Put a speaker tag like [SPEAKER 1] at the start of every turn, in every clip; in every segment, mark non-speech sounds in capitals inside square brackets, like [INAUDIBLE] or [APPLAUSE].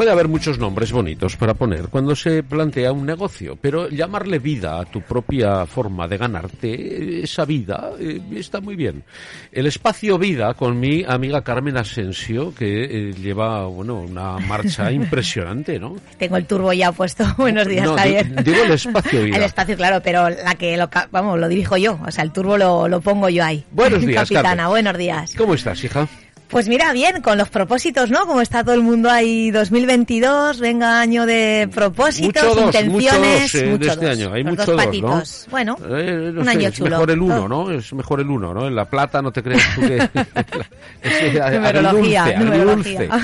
[SPEAKER 1] Puede haber muchos nombres bonitos para poner cuando se plantea un negocio, pero llamarle vida a tu propia forma de ganarte esa vida eh, está muy bien. El espacio vida con mi amiga Carmen Asensio, que eh, lleva bueno una marcha [LAUGHS] impresionante, ¿no?
[SPEAKER 2] Tengo el turbo ya puesto. [LAUGHS] Buenos días,
[SPEAKER 1] No,
[SPEAKER 2] Javier.
[SPEAKER 1] di- digo el espacio [LAUGHS] vida.
[SPEAKER 2] El espacio, claro, pero la que lo, vamos, lo dirijo yo. O sea, el turbo lo, lo pongo yo ahí.
[SPEAKER 1] Buenos días,
[SPEAKER 2] Capitana,
[SPEAKER 1] Carmen.
[SPEAKER 2] buenos días.
[SPEAKER 1] ¿Cómo estás, hija?
[SPEAKER 2] Pues mira, bien, con los propósitos, ¿no? Como está todo el mundo ahí 2022, venga año de propósitos,
[SPEAKER 1] Mucho dos,
[SPEAKER 2] intenciones,
[SPEAKER 1] mucho dos, eh,
[SPEAKER 2] mucho
[SPEAKER 1] de este
[SPEAKER 2] dos.
[SPEAKER 1] año. Hay
[SPEAKER 2] Los
[SPEAKER 1] mucho
[SPEAKER 2] dos
[SPEAKER 1] dos,
[SPEAKER 2] patitos.
[SPEAKER 1] ¿no?
[SPEAKER 2] Bueno,
[SPEAKER 1] Eh, no
[SPEAKER 2] un
[SPEAKER 1] sé,
[SPEAKER 2] año
[SPEAKER 1] es
[SPEAKER 2] chulo.
[SPEAKER 1] mejor el uno. ¿no? Es mejor el uno, ¿no? En la plata no te creas tú que... [LAUGHS] [LAUGHS] es
[SPEAKER 2] Numerología.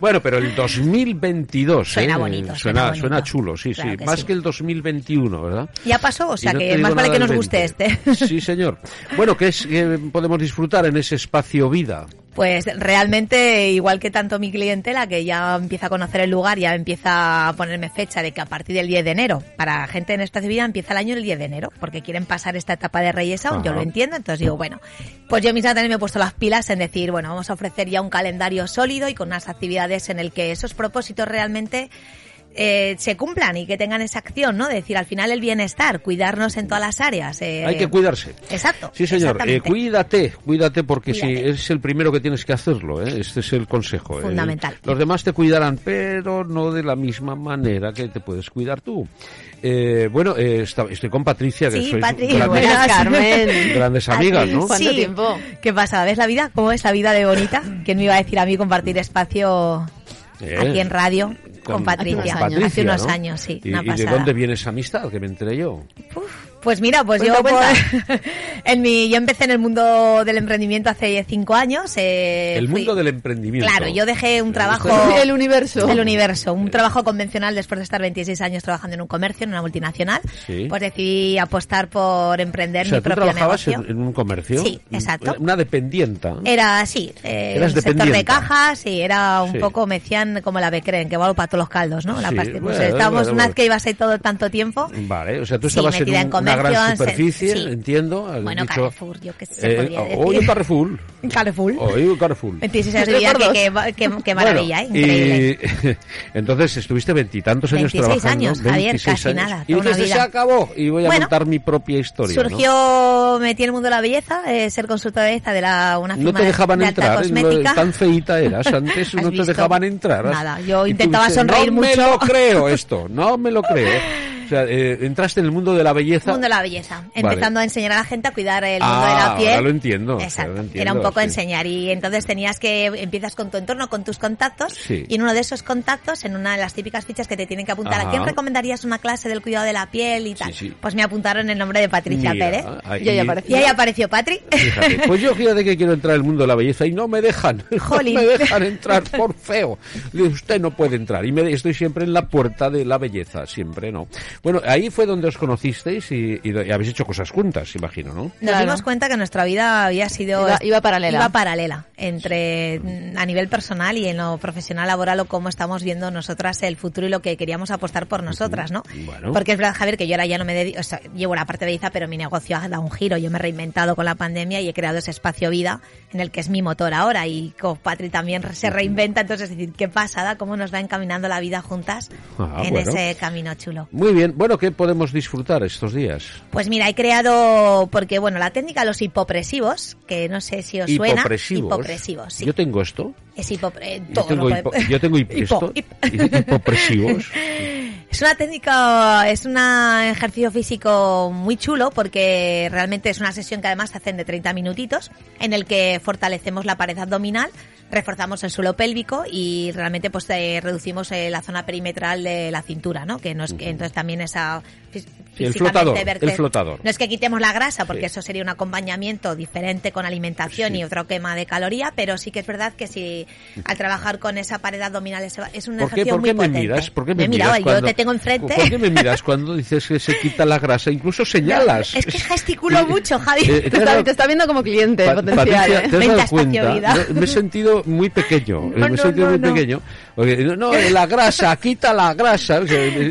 [SPEAKER 1] Bueno, pero el 2022...
[SPEAKER 2] Suena
[SPEAKER 1] ¿eh?
[SPEAKER 2] bonito, suena
[SPEAKER 1] Suena,
[SPEAKER 2] bonito.
[SPEAKER 1] suena chulo, sí,
[SPEAKER 2] Claro
[SPEAKER 1] sí.
[SPEAKER 2] que
[SPEAKER 1] Más
[SPEAKER 2] sí.
[SPEAKER 1] que el 2021, ¿verdad?
[SPEAKER 2] Ya pasó, o sea
[SPEAKER 1] no
[SPEAKER 2] que más vale que nos guste
[SPEAKER 1] 20.
[SPEAKER 2] este.
[SPEAKER 1] Sí, señor. Bueno, ¿qué es que podemos disfrutar en ese espacio vida?
[SPEAKER 2] Pues realmente, igual que tanto mi clientela, que ya empieza a conocer el lugar, ya empieza a ponerme fecha de que a partir del 10 de enero, para gente en Espacio Vida empieza el año el 10 de enero, porque quieren pasar esta etapa de Reyes aún, yo lo entiendo, entonces digo, bueno, pues yo misma también me he puesto las pilas en decir, bueno, vamos a ofrecer ya un calendario sólido y con unas actividades en el que esos propósitos realmente eh, se cumplan y que tengan esa acción, ¿no? De decir, al final el bienestar, cuidarnos en todas las áreas. eh,
[SPEAKER 1] Hay que cuidarse.
[SPEAKER 2] Exacto.
[SPEAKER 1] Sí, señor. Eh, cuídate, cuídate porque si es el primero que tienes que hacerlo, ¿eh? este es el consejo. ¿eh?
[SPEAKER 2] Fundamental.
[SPEAKER 1] Los demás te cuidarán, pero no de la misma manera que te puedes cuidar tú. Eh, bueno, eh, está- estoy con Patricia, que
[SPEAKER 2] Sí,
[SPEAKER 1] sois
[SPEAKER 2] Patri,
[SPEAKER 1] grandes,
[SPEAKER 2] buenas. [LAUGHS]
[SPEAKER 3] Carmen.
[SPEAKER 1] grandes amigas, ¿no?
[SPEAKER 3] ¿Cuánto
[SPEAKER 2] Sí.
[SPEAKER 3] tiempo?
[SPEAKER 2] ¿Qué pasa? ¿Ves la vida? ¿Cómo es la vida de bonita? ¿Quién me iba a decir a mí compartir espacio
[SPEAKER 1] Eh,
[SPEAKER 2] aquí en radio con,
[SPEAKER 1] con
[SPEAKER 2] Patricia?
[SPEAKER 3] Hace unos años.
[SPEAKER 2] Hace unos
[SPEAKER 1] ¿no?
[SPEAKER 2] años, sí.
[SPEAKER 1] ¿Y,
[SPEAKER 2] una
[SPEAKER 1] y de dónde viene esa amistad? Que me enteré yo.
[SPEAKER 2] Pues mira, pues yo,
[SPEAKER 3] Cuenta,
[SPEAKER 2] por- [LAUGHS] en mi, yo empecé en el mundo del emprendimiento hace cinco años. eh,
[SPEAKER 1] el
[SPEAKER 2] fui-
[SPEAKER 1] mundo del emprendimiento.
[SPEAKER 2] Claro, yo dejé un trabajo...
[SPEAKER 3] El universo.
[SPEAKER 2] El universo, un trabajo convencional después de estar 26 años trabajando en un comercio, en una multinacional.
[SPEAKER 1] Sí.
[SPEAKER 2] Pues decidí apostar por emprender
[SPEAKER 1] O sea,
[SPEAKER 2] mi
[SPEAKER 1] tú
[SPEAKER 2] propio
[SPEAKER 1] trabajabas
[SPEAKER 2] negocio.
[SPEAKER 1] en, en un comercio.
[SPEAKER 2] Sí, exacto.
[SPEAKER 1] Una dependienta.
[SPEAKER 2] Era así, eh,
[SPEAKER 1] Eras
[SPEAKER 2] el sector de
[SPEAKER 1] dependienta.
[SPEAKER 2] cajas y era un
[SPEAKER 1] Sí.
[SPEAKER 2] poco, me decían como la becreen, que vale para todos los caldos, ¿no? La
[SPEAKER 1] Sí.
[SPEAKER 2] Pues
[SPEAKER 1] bueno,
[SPEAKER 2] estábamos,
[SPEAKER 1] bueno,
[SPEAKER 2] una vez
[SPEAKER 1] bueno.
[SPEAKER 2] que ibas ahí todo tanto tiempo.
[SPEAKER 1] Vale, o sea, tú
[SPEAKER 2] Sí,
[SPEAKER 1] estabas un-
[SPEAKER 2] en
[SPEAKER 1] una gran superficie,
[SPEAKER 2] sí.
[SPEAKER 1] entiendo.
[SPEAKER 2] Bueno,
[SPEAKER 1] dicho-
[SPEAKER 2] Carrefour, yo qué sé,
[SPEAKER 1] Eh. Oye, Carrefour. [LAUGHS]
[SPEAKER 2] Carrefour.
[SPEAKER 1] Oye, Carrefour.
[SPEAKER 2] 26 años de que, que, que- qué maravilla,
[SPEAKER 1] Bueno,
[SPEAKER 2] ¿eh? Increíble.
[SPEAKER 1] Y, [LAUGHS] entonces estuviste veintitantos años
[SPEAKER 2] 26
[SPEAKER 1] trabajando.
[SPEAKER 2] años, Javier,
[SPEAKER 1] 26
[SPEAKER 2] casi
[SPEAKER 1] años.
[SPEAKER 2] nada,
[SPEAKER 1] Y
[SPEAKER 2] vida.
[SPEAKER 1] se acabó y voy a
[SPEAKER 2] Bueno,
[SPEAKER 1] contar mi propia historia. ¿no?
[SPEAKER 2] Surgió, metí en el mundo de la belleza, eh, ser consultora de belleza de la, una
[SPEAKER 1] No
[SPEAKER 2] firma
[SPEAKER 1] te dejaban
[SPEAKER 2] de
[SPEAKER 1] entrar, en lo-
[SPEAKER 2] cosmética.
[SPEAKER 1] tan feita eras [LAUGHS] antes,
[SPEAKER 2] ¿Has
[SPEAKER 1] no te
[SPEAKER 2] visto?
[SPEAKER 1] dejaban entrar.
[SPEAKER 2] Nada, yo intentaba sonreír
[SPEAKER 1] no me
[SPEAKER 2] mucho".
[SPEAKER 1] lo creo esto, no me lo creo. O sea, eh, entraste en el mundo de la belleza.
[SPEAKER 2] mundo de la belleza,
[SPEAKER 1] Vale.
[SPEAKER 2] empezando a enseñar a la gente a cuidar el mundo
[SPEAKER 1] Ah,
[SPEAKER 2] de la piel.
[SPEAKER 1] ahora lo entiendo,
[SPEAKER 2] Exacto.
[SPEAKER 1] ahora lo entiendo,
[SPEAKER 2] Era un poco
[SPEAKER 1] sí.
[SPEAKER 2] enseñar y entonces tenías que empiezas con tu entorno, con tus contactos
[SPEAKER 1] Sí.
[SPEAKER 2] y en uno de esos contactos, en una de las típicas fichas que te tienen que apuntar,
[SPEAKER 1] Ajá.
[SPEAKER 2] ¿a quién recomendarías una clase del cuidado de la piel y tal?
[SPEAKER 1] Sí, sí.
[SPEAKER 2] Pues me apuntaron el nombre de Patricia
[SPEAKER 1] Mira,
[SPEAKER 2] Pérez.
[SPEAKER 1] ahí-
[SPEAKER 3] Y ahí apareció.
[SPEAKER 2] Y ahí apareció Patri.
[SPEAKER 1] Fíjate, pues yo fíjate que quiero entrar al mundo de la belleza y no me dejan, [LAUGHS]
[SPEAKER 2] Jolín.
[SPEAKER 1] no me dejan entrar por feo. Usted no puede entrar y me, estoy siempre en la puerta de la belleza, siempre no. Bueno, ahí fue donde os conocisteis y, y- y habéis hecho cosas juntas, imagino, ¿no?
[SPEAKER 2] Nos
[SPEAKER 3] Claro.
[SPEAKER 2] dimos cuenta que nuestra vida había sido
[SPEAKER 3] Iba- iba paralela.
[SPEAKER 2] iba paralela entre mm, a nivel personal y en lo profesional laboral o cómo estamos viendo nosotras el futuro y lo que queríamos apostar por nosotras, ¿no?
[SPEAKER 1] Bueno.
[SPEAKER 2] Porque es verdad, Javier, que yo ahora ya no me dedico, o sea, llevo la parte de belleza, pero mi negocio ha dado un giro. Yo me he reinventado con la pandemia y he creado ese espacio vida en el que es mi motor ahora y con Patri también se reinventa. Entonces, es decir, qué pasada, cómo nos va encaminando la vida juntas
[SPEAKER 1] Ah,
[SPEAKER 2] en
[SPEAKER 1] bueno.
[SPEAKER 2] ese camino chulo.
[SPEAKER 1] Muy bien, bueno, ¿qué podemos disfrutar estos días?
[SPEAKER 2] Pues mira, he creado, porque bueno, la técnica de los hipopresivos, que no sé si os suena.
[SPEAKER 1] Hipopresivos.
[SPEAKER 2] Hipopresivos, sí.
[SPEAKER 1] Yo tengo esto.
[SPEAKER 2] Es hipopre...
[SPEAKER 1] Yo
[SPEAKER 2] todo
[SPEAKER 1] tengo,
[SPEAKER 2] lo
[SPEAKER 1] hipo-
[SPEAKER 2] puede-
[SPEAKER 1] yo tengo hip- [LAUGHS]
[SPEAKER 2] Hipo- hip-
[SPEAKER 1] hipopresivos. [LAUGHS]
[SPEAKER 2] Es una técnica, es un ejercicio físico muy chulo porque realmente es una sesión que además se hacen de 30 minutitos en el que fortalecemos la pared abdominal, reforzamos el suelo pélvico y realmente pues eh, reducimos eh, la zona perimetral de la cintura, ¿no? Que nos, que entonces también esa
[SPEAKER 1] Sí, el flotador,
[SPEAKER 2] verte-
[SPEAKER 1] el flotador.
[SPEAKER 2] No es que quitemos la grasa, porque
[SPEAKER 1] Sí.
[SPEAKER 2] eso sería un acompañamiento diferente con alimentación
[SPEAKER 1] Sí.
[SPEAKER 2] y otro quema de caloría, pero sí que es verdad que si al trabajar con esa pared abdominal es, un
[SPEAKER 1] ¿Por qué,
[SPEAKER 2] ejercicio
[SPEAKER 1] por
[SPEAKER 2] muy
[SPEAKER 1] qué me
[SPEAKER 2] potente.
[SPEAKER 1] miras? ¿Por qué me, miras
[SPEAKER 2] yo
[SPEAKER 1] cuando,
[SPEAKER 2] te tengo enfrente.
[SPEAKER 1] ¿Por qué me miras cuando dices que se quita la grasa? Incluso señalas.
[SPEAKER 2] es que gesticulo [LAUGHS] mucho, Javi.
[SPEAKER 1] Eh,
[SPEAKER 3] Te
[SPEAKER 1] ¿te
[SPEAKER 3] está,
[SPEAKER 1] dado-
[SPEAKER 3] te está viendo como cliente
[SPEAKER 1] Pa-
[SPEAKER 3] potencial.
[SPEAKER 1] Patricia,
[SPEAKER 3] ¿eh?
[SPEAKER 1] ¿te has dado cuenta? Me, me he sentido muy pequeño.
[SPEAKER 2] No,
[SPEAKER 1] me he
[SPEAKER 2] no,
[SPEAKER 1] sentido
[SPEAKER 2] no,
[SPEAKER 1] muy
[SPEAKER 2] no.
[SPEAKER 1] pequeño. Porque, no, la grasa, quita la grasa.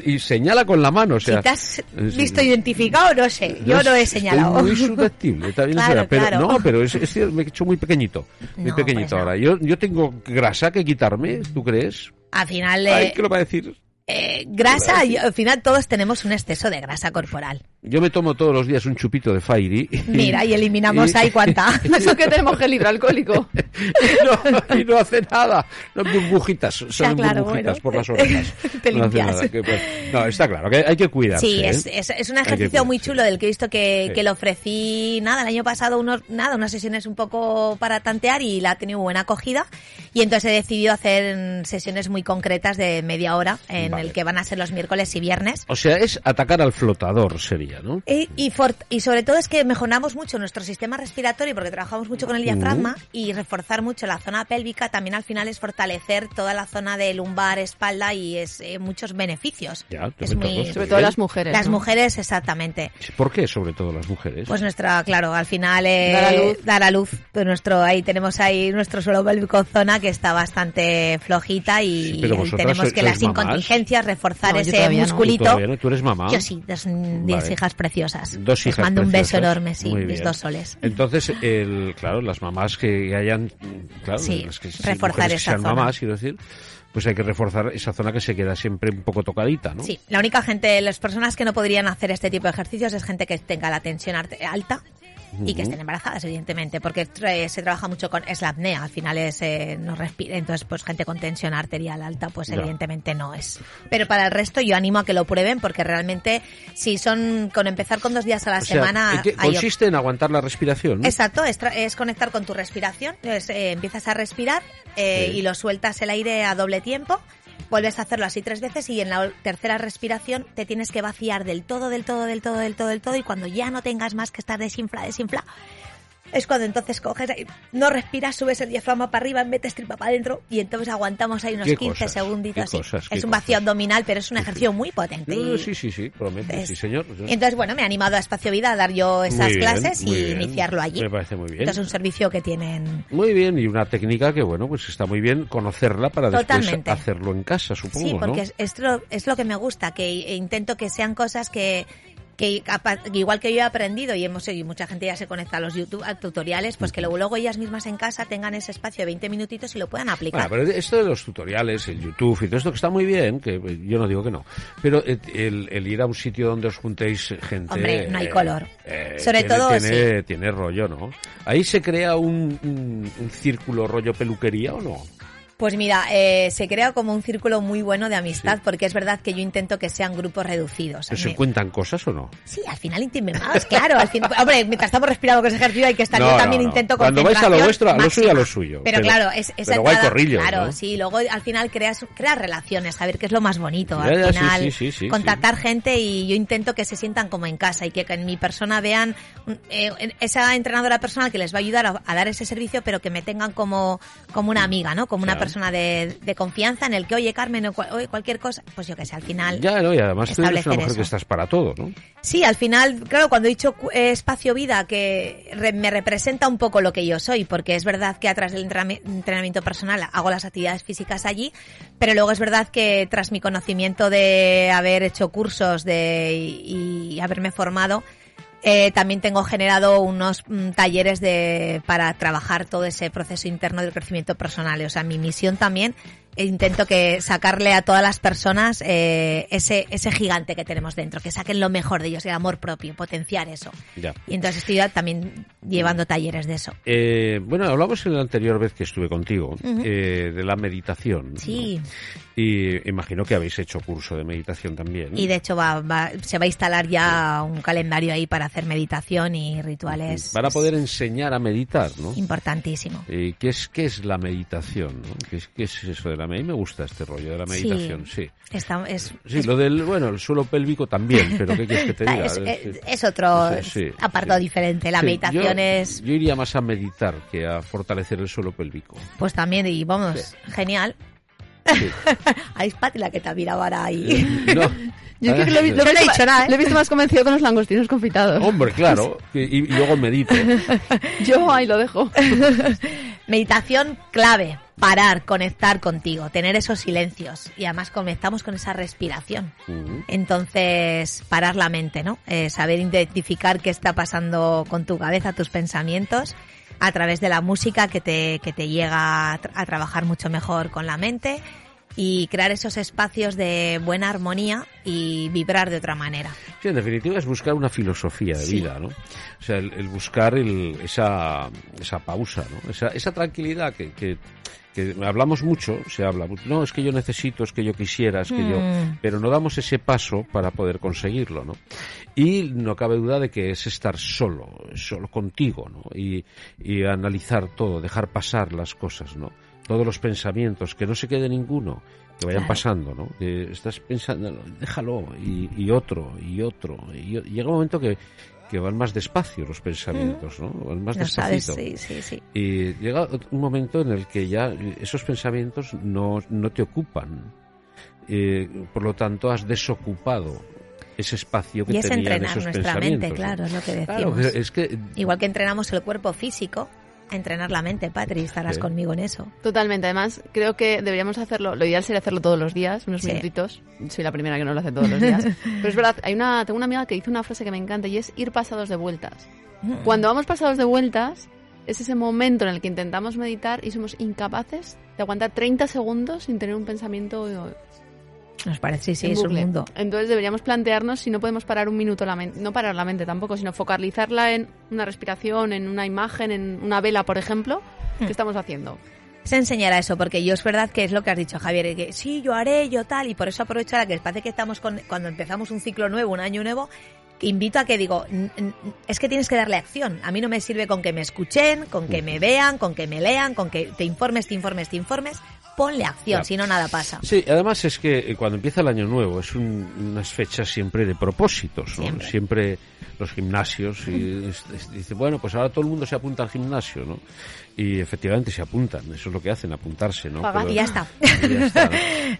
[SPEAKER 1] y señala con la mano. O sea,
[SPEAKER 2] si te has
[SPEAKER 1] es-
[SPEAKER 2] visto identificado, no sé. Yo no he
[SPEAKER 1] estoy
[SPEAKER 2] señalado.
[SPEAKER 1] muy susceptible, también es
[SPEAKER 2] Claro,
[SPEAKER 1] pero
[SPEAKER 2] claro.
[SPEAKER 1] no, pero es, es cierto, me he hecho muy pequeñito, muy
[SPEAKER 2] No,
[SPEAKER 1] pequeñito
[SPEAKER 2] pues no.
[SPEAKER 1] ahora. Yo, yo tengo grasa que quitarme, ¿tú crees?
[SPEAKER 2] Al final,
[SPEAKER 1] Ay,
[SPEAKER 2] eh,
[SPEAKER 1] ¿qué lo va a decir?
[SPEAKER 2] Eh, grasa, y al final todos tenemos un exceso de grasa corporal.
[SPEAKER 1] Yo me tomo todos los días un chupito de Fairy.
[SPEAKER 2] Mira, y [LAUGHS] eliminamos
[SPEAKER 1] y-
[SPEAKER 2] ahí cuánta. [LAUGHS]
[SPEAKER 3] Eso que tenemos gel hidroalcohólico.
[SPEAKER 1] y, [LAUGHS] no, y no hace nada. Son burbujitas, son
[SPEAKER 2] claro,
[SPEAKER 1] burbujitas
[SPEAKER 2] bueno,
[SPEAKER 1] por las
[SPEAKER 2] te-
[SPEAKER 1] orejas.
[SPEAKER 2] te
[SPEAKER 1] no
[SPEAKER 2] limpias.
[SPEAKER 1] que, pues, no, está claro, que hay que cuidarse.
[SPEAKER 2] Sí,
[SPEAKER 1] ¿eh?
[SPEAKER 2] es, es, es un ejercicio muy chulo del que he visto que,
[SPEAKER 1] Sí.
[SPEAKER 2] que lo ofrecí, nada, el año pasado unos, nada, unas sesiones un poco para tantear y la ha tenido buena acogida y entonces he decidido hacer sesiones muy concretas de media hora en
[SPEAKER 1] Vale.
[SPEAKER 2] el que van a ser los miércoles y viernes.
[SPEAKER 1] O sea, es atacar al flotador, sería, ¿no?
[SPEAKER 2] Y, y, fort- y sobre todo es que mejoramos mucho nuestro sistema respiratorio porque trabajamos mucho con el diafragma y reforzar mucho la zona pélvica también al final es fortalecer toda la zona de lumbar, espalda y es eh, muchos beneficios.
[SPEAKER 1] Ya,
[SPEAKER 2] es
[SPEAKER 1] sobre
[SPEAKER 2] muy,
[SPEAKER 1] todo,
[SPEAKER 3] Sobre todo las mujeres.
[SPEAKER 2] las
[SPEAKER 3] ¿no?
[SPEAKER 2] mujeres exactamente.
[SPEAKER 1] ¿Por qué, sobre todo las mujeres?
[SPEAKER 2] Pues nuestra, claro, al final eh,
[SPEAKER 3] Dar a luz.
[SPEAKER 2] dar a luz, pues nuestro, ahí tenemos ahí nuestro suelo pélvico zona que está bastante flojita y
[SPEAKER 1] Sí,
[SPEAKER 2] tenemos
[SPEAKER 1] sois-
[SPEAKER 2] que las
[SPEAKER 1] mamás.
[SPEAKER 2] Reforzar
[SPEAKER 3] No,
[SPEAKER 2] ese
[SPEAKER 3] todavía no.
[SPEAKER 1] ¿Tú
[SPEAKER 2] musculito.
[SPEAKER 1] ¿Tú eres mamá?
[SPEAKER 2] Yo sí, dos, diez
[SPEAKER 1] Vale.
[SPEAKER 2] hijas preciosas.
[SPEAKER 1] Dos
[SPEAKER 2] Les
[SPEAKER 1] hijas
[SPEAKER 2] mando un beso
[SPEAKER 1] preciosas.
[SPEAKER 2] enorme, sí,
[SPEAKER 1] Muy
[SPEAKER 2] mis
[SPEAKER 1] bien.
[SPEAKER 2] dos soles.
[SPEAKER 1] Entonces, el, claro, las mamás que hayan, claro,
[SPEAKER 2] Sí,
[SPEAKER 1] las que,
[SPEAKER 2] reforzar
[SPEAKER 1] mujeres que
[SPEAKER 2] esa
[SPEAKER 1] sean
[SPEAKER 2] zona.
[SPEAKER 1] mamás, quiero decir, pues hay que reforzar esa zona que se queda siempre un poco tocadita, ¿no?
[SPEAKER 2] Sí, la única gente, las personas que no podrían hacer este tipo de ejercicios es gente que tenga la tensión y que estén embarazadas, evidentemente, porque tra- se trabaja mucho con es la apnea, al final es eh, no respira, entonces pues gente con tensión arterial alta, pues
[SPEAKER 1] Ya.
[SPEAKER 2] evidentemente no es. Pero para el resto yo animo a que lo prueben porque realmente si son con empezar con dos días a la
[SPEAKER 1] O sea,
[SPEAKER 2] semana
[SPEAKER 1] ¿en qué
[SPEAKER 2] hay op-
[SPEAKER 1] consiste en aguantar la respiración. ¿no?
[SPEAKER 2] Exacto, es, tra- es conectar con tu respiración. Entonces, eh, empiezas a respirar eh,
[SPEAKER 1] Sí.
[SPEAKER 2] y lo sueltas el aire a doble tiempo. Vuelves a hacerlo así tres veces y en la tercera respiración te tienes que vaciar del todo, del todo, del todo, del todo, del todo. Y cuando ya no tengas más que estar desinfla, desinfla, es cuando entonces coges, ahí, no respiras, subes el diafragma para arriba, metes tripa para adentro y entonces aguantamos ahí unos
[SPEAKER 1] Qué
[SPEAKER 2] 15
[SPEAKER 1] cosas,
[SPEAKER 2] segunditos.
[SPEAKER 1] cosas,
[SPEAKER 2] es un vacío
[SPEAKER 1] cosas.
[SPEAKER 2] abdominal, pero es un ejercicio muy potente. Y-
[SPEAKER 1] sí, sí, sí, promete,
[SPEAKER 2] es-
[SPEAKER 1] sí, señor.
[SPEAKER 2] y entonces, bueno, me ha animado a Espacio Vida a dar yo esas
[SPEAKER 1] bien,
[SPEAKER 2] clases y
[SPEAKER 1] bien.
[SPEAKER 2] iniciarlo allí.
[SPEAKER 1] Me parece muy bien.
[SPEAKER 2] Entonces, un servicio que tienen
[SPEAKER 1] Muy bien, y una técnica que, bueno, pues está muy bien conocerla para después
[SPEAKER 2] Totalmente.
[SPEAKER 1] hacerlo en casa, supongo,
[SPEAKER 2] Sí, porque
[SPEAKER 1] ¿no?
[SPEAKER 2] es, es lo, es lo que me gusta, que e intento que sean cosas que, que igual que yo he aprendido y hemos y mucha gente ya se conecta a los YouTube a tutoriales, pues que luego, luego ellas mismas en casa tengan ese espacio de 20 minutitos y lo puedan aplicar.
[SPEAKER 1] Bueno, pero esto de los tutoriales, el YouTube y todo esto que está muy bien, que eh, yo no digo que no, pero eh, el, el ir a un sitio donde os juntéis gente...
[SPEAKER 2] Hombre, no hay
[SPEAKER 1] eh,
[SPEAKER 2] color.
[SPEAKER 1] eh,
[SPEAKER 2] Sobre
[SPEAKER 1] tiene-
[SPEAKER 2] todo,
[SPEAKER 1] tiene, tiene rollo, ¿no? Ahí se crea un, un- un círculo rollo peluquería o no?
[SPEAKER 2] Pues mira, eh, se crea como un círculo muy bueno de amistad
[SPEAKER 1] Sí.
[SPEAKER 2] porque es verdad que yo intento que sean grupos reducidos.
[SPEAKER 1] ¿Se
[SPEAKER 2] Me-
[SPEAKER 1] cuentan cosas o no?
[SPEAKER 2] Sí, al final intimamos, claro. Al fin, hombre, mientras estamos respirando con ese ejercicio hay que estar.
[SPEAKER 1] No,
[SPEAKER 2] yo también
[SPEAKER 1] no, no.
[SPEAKER 2] intento
[SPEAKER 1] Cuando vais a lo vuestro, a lo suyo, a lo suyo.
[SPEAKER 2] Pero,
[SPEAKER 1] Pero-
[SPEAKER 2] claro, es, esa
[SPEAKER 1] pero corrillos,
[SPEAKER 2] Claro, sí. Luego al final creas, creas relaciones, saber qué es lo más bonito.
[SPEAKER 1] Ya,
[SPEAKER 2] al final,
[SPEAKER 1] sí, sí, sí,
[SPEAKER 2] contactar gente y yo intento que se sientan como en casa y que en mi persona vean eh, esa entrenadora personal que les va a ayudar a, a dar ese servicio, pero que me tengan como, como una amiga, ¿no? Como una
[SPEAKER 1] Claro.
[SPEAKER 2] persona de, de confianza en el que, oye, Carmen, o cual- oye, cualquier cosa, pues yo que sé, al final.
[SPEAKER 1] Ya, ¿no? Y además tú eres una mujer
[SPEAKER 2] eso.
[SPEAKER 1] que estás para todo, ¿no?
[SPEAKER 2] Sí, al final, claro, cuando he dicho eh, espacio vida, que re- me representa un poco lo que yo soy, porque es verdad que atrás del entrenami- entrenamiento personal hago las actividades físicas allí, pero luego es verdad que tras mi conocimiento de haber hecho cursos de, y, y haberme formado, eh, también tengo generado unos mm, talleres de, para trabajar todo ese proceso interno del crecimiento personal. O sea, mi misión también eh, intento que sacarle a todas las personas eh, ese, ese gigante que tenemos dentro, que saquen lo mejor de ellos, el amor propio, potenciar eso.
[SPEAKER 1] Ya.
[SPEAKER 2] Y entonces estoy ya también llevando talleres de eso.
[SPEAKER 1] Eh, bueno, hablamos en la anterior vez que estuve contigo eh, de la meditación. ¿no?
[SPEAKER 2] Sí.
[SPEAKER 1] Y imagino que habéis hecho curso de meditación también.
[SPEAKER 2] Y de hecho va, va- se va a instalar ya un calendario ahí para hacer meditación y rituales.
[SPEAKER 1] Para poder enseñar a meditar, ¿no?
[SPEAKER 2] Importantísimo.
[SPEAKER 1] Eh, ¿qué, es, ¿Qué es la meditación? ¿no? ¿Qué, es, qué es eso de la meditación? A mí me gusta este rollo de la meditación, sí.
[SPEAKER 2] Está- es,
[SPEAKER 1] Sí,
[SPEAKER 2] es-
[SPEAKER 1] lo del, bueno, el suelo pélvico también, pero ¿qué quieres que te [LAUGHS] diga?
[SPEAKER 2] es, otro
[SPEAKER 1] Sí, sí,
[SPEAKER 2] apartado
[SPEAKER 1] sí.
[SPEAKER 2] diferente. La
[SPEAKER 1] Sí,
[SPEAKER 2] meditación
[SPEAKER 1] yo- iría más a meditar que a fortalecer el suelo pélvico.
[SPEAKER 2] pues también, y vamos, genial.
[SPEAKER 1] Sí. [LAUGHS]
[SPEAKER 2] Ahí es Pati la que te miraba ahora ahí.
[SPEAKER 1] No. [LAUGHS]
[SPEAKER 3] Yo creo que lo he, vi- lo he
[SPEAKER 2] dicho nada, ¿eh?
[SPEAKER 3] lo he visto más convencido con los langostinos confitados.
[SPEAKER 1] Hombre, claro. [LAUGHS] Y, y luego medito.
[SPEAKER 3] Yo ahí lo dejo.
[SPEAKER 2] Meditación clave, parar, conectar contigo, tener esos silencios y además conectamos con esa respiración. Entonces, parar la mente, ¿no? Eh, saber identificar qué está pasando con tu cabeza, tus pensamientos, a través de la música que te, que te llega a, tra- a trabajar mucho mejor con la mente y crear esos espacios de buena armonía y vibrar de otra manera.
[SPEAKER 1] Sí, en definitiva es buscar una filosofía de
[SPEAKER 2] Sí.
[SPEAKER 1] vida, ¿no? O sea, el, el buscar el- esa, esa pausa, ¿no? Esa, esa tranquilidad que, que, que hablamos mucho, se habla, mucho, no, es que yo necesito, es que yo quisiera, es que yo...
[SPEAKER 2] Mm.
[SPEAKER 1] Pero no damos ese paso para poder conseguirlo, ¿no? Y no cabe duda de que es estar solo, solo contigo, ¿no? Y, y analizar todo, dejar pasar las cosas, ¿no? Todos los pensamientos, que no se quede ninguno, que vayan
[SPEAKER 2] Claro.
[SPEAKER 1] pasando, ¿no? Que estás pensando, déjalo, y, y otro, y otro. Y llega un momento que, que van más despacio los pensamientos, ¿no? Van más
[SPEAKER 2] No sabes,
[SPEAKER 1] despacito.
[SPEAKER 2] sí, sí, sí.
[SPEAKER 1] Y llega un momento en el que ya esos pensamientos no, no te ocupan. Eh, por lo tanto, has desocupado ese espacio que
[SPEAKER 2] Y es
[SPEAKER 1] tenían
[SPEAKER 2] entrenar
[SPEAKER 1] esos
[SPEAKER 2] nuestra
[SPEAKER 1] pensamientos.
[SPEAKER 2] mente,
[SPEAKER 1] ¿no?
[SPEAKER 2] claro, es lo que decimos.
[SPEAKER 1] que es que
[SPEAKER 2] Igual que entrenamos el cuerpo físico, a entrenar la mente, Patri, estarás
[SPEAKER 1] Sí.
[SPEAKER 2] conmigo en eso.
[SPEAKER 3] Totalmente. Además, creo que deberíamos hacerlo. Lo ideal sería hacerlo todos los días, unos
[SPEAKER 2] Sí.
[SPEAKER 3] minutitos. Soy la primera que no lo hace todos los días. [LAUGHS] Pero es verdad, hay una, tengo una amiga que dice una frase que me encanta y es ir pasados de vueltas. Cuando vamos pasados de vueltas, es ese momento en el que intentamos meditar y somos incapaces de aguantar 30 segundos sin tener un pensamiento
[SPEAKER 2] Nos parece, sí, es un mundo.
[SPEAKER 3] Entonces deberíamos plantearnos si no podemos parar un minuto la mente, no parar la mente tampoco, sino focalizarla en una respiración, en una imagen, en una vela, por ejemplo,
[SPEAKER 2] Hmm.
[SPEAKER 3] que estamos haciendo.
[SPEAKER 2] Es enseñar a eso, porque yo es verdad que es lo que has dicho, Javier, que sí, yo haré, yo tal, y por eso aprovecho ahora que parece que estamos con, cuando empezamos un ciclo nuevo, un año nuevo, invito a que digo, "N- n- es que tienes que darle acción. A mí no me sirve con que me escuchen, con que me vean, con que me lean, con que te informes, te informes, te informes. Ponle acción, si no nada pasa.
[SPEAKER 1] Sí, además es que eh, cuando empieza el año nuevo es un- unas fechas siempre de propósitos, ¿no?
[SPEAKER 2] Siempre.
[SPEAKER 1] los gimnasios y [LAUGHS] es- es- dice, bueno, pues ahora todo el mundo se apunta al gimnasio, ¿no? Y efectivamente se apuntan, eso es lo que hacen, apuntarse, ¿no?
[SPEAKER 2] Y ya está. [LAUGHS]
[SPEAKER 1] y ya está, ¿no?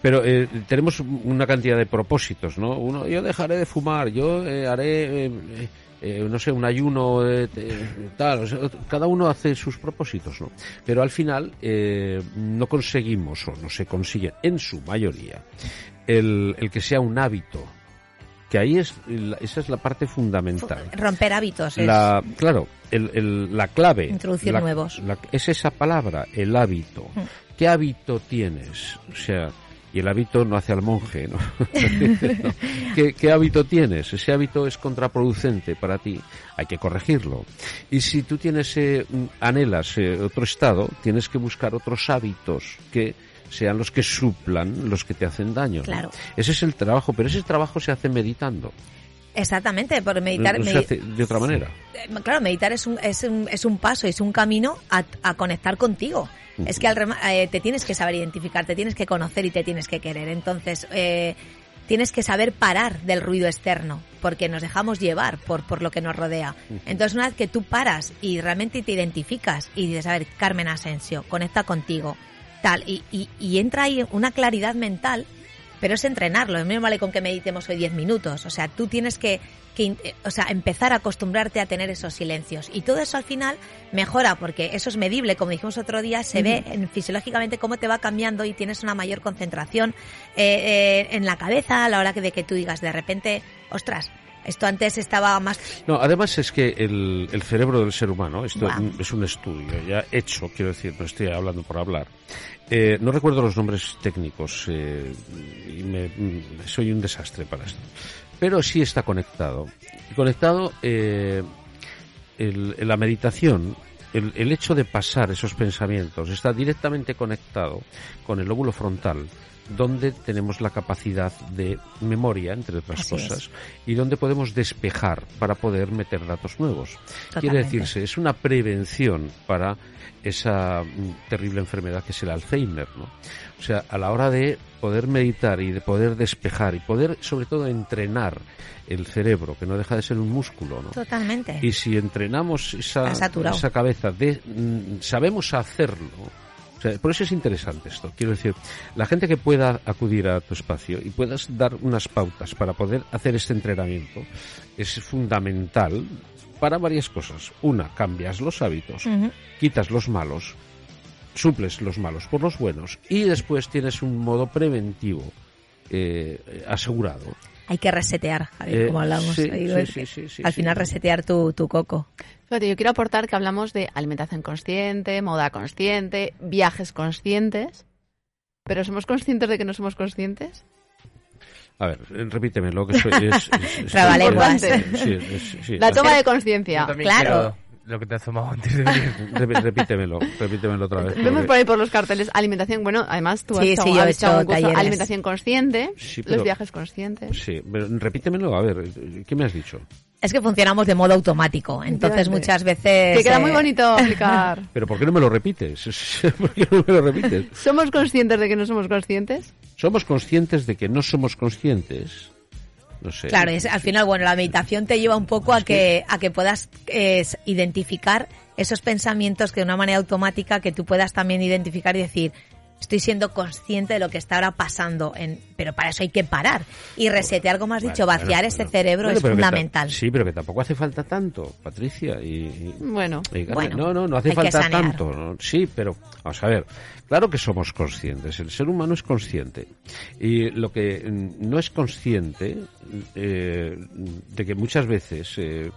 [SPEAKER 1] Pero eh, tenemos una cantidad de propósitos, ¿no? Uno, yo dejaré de fumar, yo eh, haré, eh, eh, no sé, un ayuno, de- tal. o sea, cada uno hace sus propósitos, ¿no? Pero al final eh, no conseguimos, o no se consigue, en su mayoría, el, el que sea un hábito. Que ahí es, esa es la parte fundamental.
[SPEAKER 2] Romper hábitos es
[SPEAKER 1] La, claro, el, el- la clave.
[SPEAKER 2] Introducir
[SPEAKER 1] la-
[SPEAKER 2] nuevos.
[SPEAKER 1] la- es esa palabra, el hábito.
[SPEAKER 2] Mm.
[SPEAKER 1] ¿Qué hábito tienes? O sea, y el hábito no hace al monje, ¿no? [LAUGHS] ¿Qué, qué hábito tienes? Ese hábito es contraproducente para ti. Hay que corregirlo. Y si tú tienes, eh, anhelas eh, otro estado, tienes que buscar otros hábitos que sean los que suplan los que te hacen daño.
[SPEAKER 2] Claro.
[SPEAKER 1] Ese es el trabajo, pero ese trabajo se hace meditando.
[SPEAKER 2] Exactamente, por meditar.
[SPEAKER 1] no se
[SPEAKER 2] medi-
[SPEAKER 1] hace de otra manera.
[SPEAKER 2] Eh, Claro, meditar es un, es un, es un paso, es un camino a, a conectar contigo. Es que al eh, te tienes que saber identificar, te tienes que conocer y te tienes que querer. Entonces, eh, tienes que saber parar del ruido externo, porque nos dejamos llevar por, por lo que nos rodea. Entonces, una vez que tú paras y realmente te identificas y dices, a ver, Carmen Asensio, conecta contigo, tal, y, y, y entra ahí una claridad mental pero es entrenarlo. No vale con que meditemos hoy 10 minutos. O sea, tú tienes que, que eh, o sea, empezar a acostumbrarte a tener esos silencios. Y todo eso al final mejora porque eso es medible, como dijimos otro día, se ve en- fisiológicamente cómo te va cambiando y tienes una mayor concentración eh, eh, en la cabeza a la hora que- de que tú digas de repente, ostras, esto antes estaba más...
[SPEAKER 1] No, además es que el, el cerebro del ser humano, esto es un estudio ya hecho, quiero decir, no estoy hablando por hablar. Eh, no recuerdo los nombres técnicos eh, y me- mm, soy un desastre para esto. Pero sí está conectado. Y conectado eh, el- la meditación, el, el hecho de pasar esos pensamientos está directamente conectado con el lóbulo frontal, donde tenemos la capacidad de memoria, entre otras
[SPEAKER 2] Así es.
[SPEAKER 1] cosas, y donde podemos despejar para poder meter datos nuevos. Quiere decirse, es una prevención para esa mm, terrible enfermedad que es el Alzheimer, ¿no? O sea, a la hora de poder meditar y de poder despejar y poder, sobre todo, entrenar el cerebro, que no deja de ser un músculo, ¿no?
[SPEAKER 2] Totalmente.
[SPEAKER 1] Y si entrenamos esa, esa cabeza, de, mm, sabemos hacerlo. O sea, por eso es interesante esto. Quiero decir, la gente que pueda acudir a tu espacio y puedas dar unas pautas para poder hacer este entrenamiento es fundamental para varias cosas. Una, cambias los hábitos, quitas los malos, suples los malos por los buenos y después tienes un modo preventivo eh, asegurado.
[SPEAKER 2] Hay que resetear, Javier,
[SPEAKER 1] Eh,
[SPEAKER 2] como hablamos.
[SPEAKER 1] sí, sí, sí,
[SPEAKER 2] al final resetear tu, tu coco.
[SPEAKER 3] Fíjate, yo quiero aportar que hablamos de alimentación consciente, moda consciente, viajes conscientes. Pero ¿somos conscientes de que no somos conscientes?
[SPEAKER 1] A ver, eh, repítemelo, que eso es... es- [LAUGHS] es-
[SPEAKER 2] Trabalenguas.
[SPEAKER 1] Sí, es- sí,
[SPEAKER 3] La toma de conciencia.
[SPEAKER 2] Claro.
[SPEAKER 4] lo que te has tomado antes de venir. [LAUGHS]
[SPEAKER 1] Repítemelo, repítemelo otra vez.
[SPEAKER 3] Vemos
[SPEAKER 1] porque-
[SPEAKER 3] por ahí por los carteles alimentación. Bueno, además tú has
[SPEAKER 2] Sí,
[SPEAKER 3] hecho,
[SPEAKER 2] sí, yo
[SPEAKER 3] has
[SPEAKER 2] he
[SPEAKER 3] hecho
[SPEAKER 2] hecho
[SPEAKER 3] un curso
[SPEAKER 2] talleres.
[SPEAKER 3] alimentación consciente,
[SPEAKER 1] Sí, pero-
[SPEAKER 3] los viajes conscientes.
[SPEAKER 1] Sí, pero repítemelo, a ver, ¿qué me has dicho?
[SPEAKER 2] Es que funcionamos de modo automático, entonces muchas veces...
[SPEAKER 3] Que queda
[SPEAKER 2] eh,
[SPEAKER 3] muy bonito [LAUGHS] aplicar.
[SPEAKER 1] ¿Pero por qué no me lo repites? [LAUGHS] ¿Por qué no me lo repites? [LAUGHS]
[SPEAKER 3] ¿Somos conscientes de que no somos conscientes?
[SPEAKER 1] ¿Somos conscientes de que no somos conscientes? No sé.
[SPEAKER 2] Claro, es, al final, bueno, la meditación te lleva un poco a que, a que puedas eh, identificar esos pensamientos que de una manera automática que tú puedas también identificar y decir, estoy siendo consciente de lo que está ahora pasando, en, pero para eso hay que parar y resetear, como has dicho, vaciar
[SPEAKER 1] bueno,
[SPEAKER 2] ese
[SPEAKER 1] bueno.
[SPEAKER 2] cerebro
[SPEAKER 1] Bueno,
[SPEAKER 2] es fundamental.
[SPEAKER 1] Sí, pero que tampoco hace falta tanto, Patricia. Y, y-
[SPEAKER 3] Bueno,
[SPEAKER 1] y-
[SPEAKER 2] Bueno,
[SPEAKER 1] no, no, no hace falta tanto. ¿no? Sí, pero vamos a ver. Claro que somos conscientes. El ser humano es consciente. Y lo que no es consciente eh, de que muchas veces eh,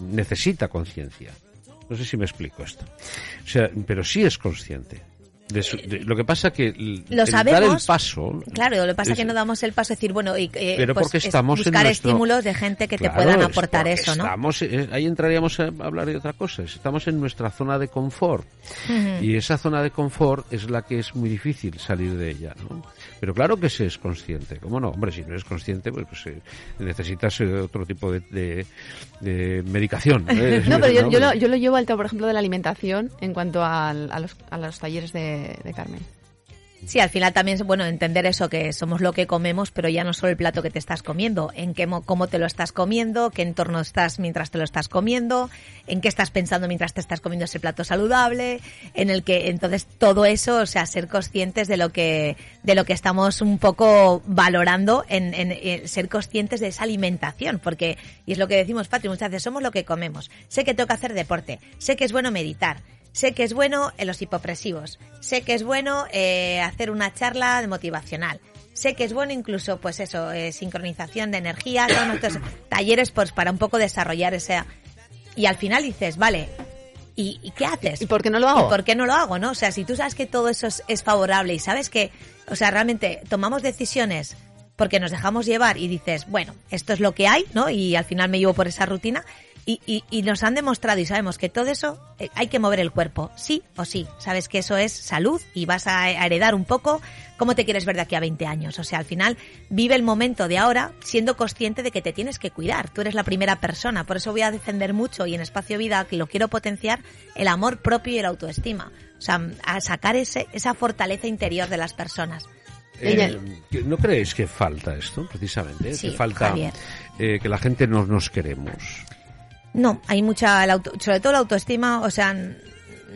[SPEAKER 1] necesita conciencia. No sé si me explico esto. O sea, pero sí es consciente. De su- de- lo que pasa que el,
[SPEAKER 2] Lo
[SPEAKER 1] el dar el
[SPEAKER 2] sabemos.
[SPEAKER 1] paso.
[SPEAKER 2] Claro, lo que pasa es que
[SPEAKER 1] es-
[SPEAKER 2] no damos el paso de decir, bueno, y, eh,
[SPEAKER 1] Pero
[SPEAKER 2] pues,
[SPEAKER 1] porque
[SPEAKER 2] es
[SPEAKER 1] estamos en
[SPEAKER 2] buscar
[SPEAKER 1] nuestro-
[SPEAKER 2] estímulos de gente que te puedan
[SPEAKER 1] es
[SPEAKER 2] aportar eso, ¿no?
[SPEAKER 1] Estamos, eh, ahí entraríamos a hablar de otra cosa. Estamos en nuestra zona de confort. Y esa zona de confort es la que es muy difícil salir de ella, ¿no? Pero claro que se es consciente. ¿Cómo no? Hombre, si no eres consciente, pues, pues, eh, necesitas eh, otro tipo de, de- de medicación. ¿eh? [LAUGHS]
[SPEAKER 3] No, pero yo, yo, lo, yo lo llevo al tema, por ejemplo, de la alimentación en cuanto al- a, los, a los talleres de, de Carmen.
[SPEAKER 2] Sí, al final también es bueno entender eso, que somos lo que comemos, pero ya no solo el plato que te estás comiendo, en qué, mo- cómo te lo estás comiendo, qué entorno estás mientras te lo estás comiendo, en qué estás pensando mientras te estás comiendo ese plato saludable, en el que entonces todo eso, o sea, ser conscientes de lo que, de lo que estamos un poco valorando en ser conscientes de esa alimentación, porque, y es lo que decimos, Patri, muchas veces somos lo que comemos. Sé que tengo que hacer deporte, sé que es bueno meditar, Sé que es bueno en los hipopresivos. Sé que es bueno eh, hacer una charla de motivacional. Sé que es bueno incluso, pues eso, eh, sincronización de energía, todos nuestros [COUGHS] talleres pues para un poco desarrollar esa... Y al final dices, vale, ¿y, y qué haces?
[SPEAKER 3] ¿Y por qué no lo hago?
[SPEAKER 2] ¿Y por qué no lo hago, no? O sea, si tú sabes que todo eso es, es favorable y sabes que, o sea, realmente tomamos decisiones porque nos dejamos llevar y dices, bueno, esto es lo que hay, ¿no? Y al final me llevo por esa rutina. Y, y- y nos han demostrado y sabemos que todo eso eh, hay que mover el cuerpo, sí o sí. Sabes que eso es salud y vas a a heredar un poco cómo te quieres ver de aquí a 20 años. O sea, al final vive el momento de ahora siendo consciente de que te tienes que cuidar. Tú eres la primera persona. Por eso voy a defender mucho y en Espacio Vida, que lo quiero potenciar, el amor propio y la autoestima. O sea, a sacar ese, esa fortaleza interior de las personas.
[SPEAKER 1] Eh, ¿No creéis que falta esto, precisamente?
[SPEAKER 2] Sí,
[SPEAKER 1] que falta eh, que la gente no nos queremos.
[SPEAKER 2] No, hay mucha, auto- sobre todo la autoestima, o sea,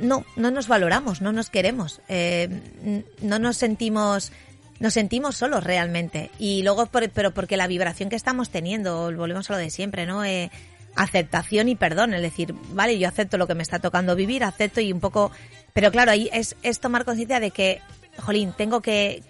[SPEAKER 2] no, no nos valoramos, no nos queremos, eh, no nos sentimos, nos sentimos solos realmente. Y luego, pero porque la vibración que estamos teniendo, volvemos a lo de siempre, ¿no? Eh, aceptación y perdón, es decir, vale, yo acepto lo que me está tocando vivir, acepto y un poco, pero claro, ahí es, es tomar conciencia de que, jolín, tengo que,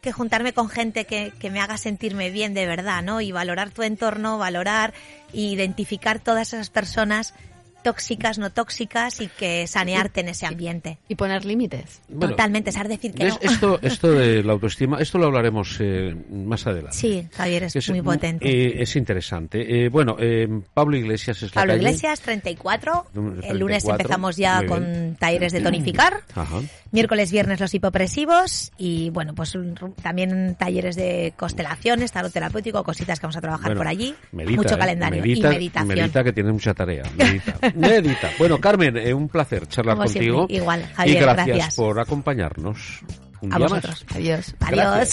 [SPEAKER 2] que juntarme con gente que, que me haga sentirme bien de verdad, ¿no? Y valorar tu entorno, valorar e identificar todas esas personas tóxicas, no tóxicas y que sanearte en ese ambiente.
[SPEAKER 3] Y poner límites.
[SPEAKER 1] Bueno,
[SPEAKER 2] Totalmente, saber decir que
[SPEAKER 1] ¿ves?
[SPEAKER 2] no.
[SPEAKER 1] Esto, [LAUGHS] esto de la autoestima, esto lo hablaremos eh, más adelante.
[SPEAKER 2] Sí, Javier, es
[SPEAKER 1] Que
[SPEAKER 2] muy potente.
[SPEAKER 1] eh, es interesante. Eh, bueno, eh, Pablo Iglesias es la
[SPEAKER 2] Pablo
[SPEAKER 1] calle.
[SPEAKER 2] Iglesias, 34. El lunes
[SPEAKER 1] 34,
[SPEAKER 2] empezamos ya
[SPEAKER 1] muy
[SPEAKER 2] con
[SPEAKER 1] bien.
[SPEAKER 2] talleres de tonificar. [CLEARS THROAT]
[SPEAKER 1] Ajá.
[SPEAKER 2] Miércoles, viernes los hipopresivos y bueno, pues un- también talleres de constelaciones, tarot terapéutico, cositas que vamos a trabajar
[SPEAKER 1] Bueno,
[SPEAKER 2] por allí.
[SPEAKER 1] medita,
[SPEAKER 2] Mucho
[SPEAKER 1] ¿eh?
[SPEAKER 2] calendario
[SPEAKER 1] Medita,
[SPEAKER 2] y meditación.
[SPEAKER 1] Medita que tienes mucha tarea. Medita. [LAUGHS] Bueno, Carmen, eh, un placer charlar
[SPEAKER 2] Como
[SPEAKER 1] contigo.
[SPEAKER 2] siempre, igual, Javier,
[SPEAKER 1] y gracias,
[SPEAKER 2] gracias.
[SPEAKER 1] por acompañarnos. Un
[SPEAKER 2] A
[SPEAKER 1] día
[SPEAKER 2] vosotros.
[SPEAKER 1] más.
[SPEAKER 3] Adiós.
[SPEAKER 2] Adiós.